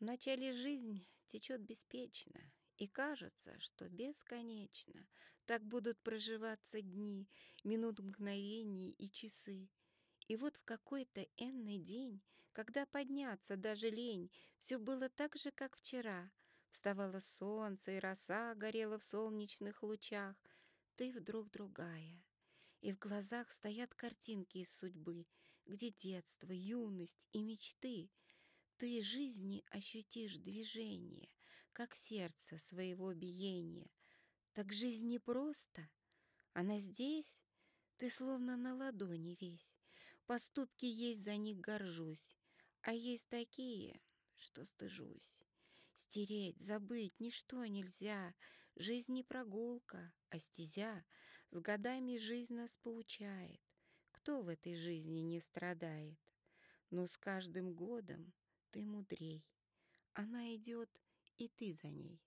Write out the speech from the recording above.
Вначале жизнь течет беспечно, и кажется, что бесконечно так будут проживаться дни, минут мгновений и часы. И вот в какой-то энный день, когда подняться даже лень, все было так же, как вчера. Вставало солнце, и роса горела в солнечных лучах. Ты вдруг другая. И в глазах стоят картинки из судьбы, где детство, юность и мечты — ты жизни ощутишь движение, как сердце своего биения. Так жизнь не просто, она здесь, ты словно на ладони весь. Поступки есть, за них горжусь, а есть такие, что стыжусь. Стереть, забыть ничто нельзя, жизнь не прогулка, а стезя. С годами жизнь нас поучает, кто в этой жизни не страдает. Но с каждым годом ты мудрей. Она идет, и ты за ней.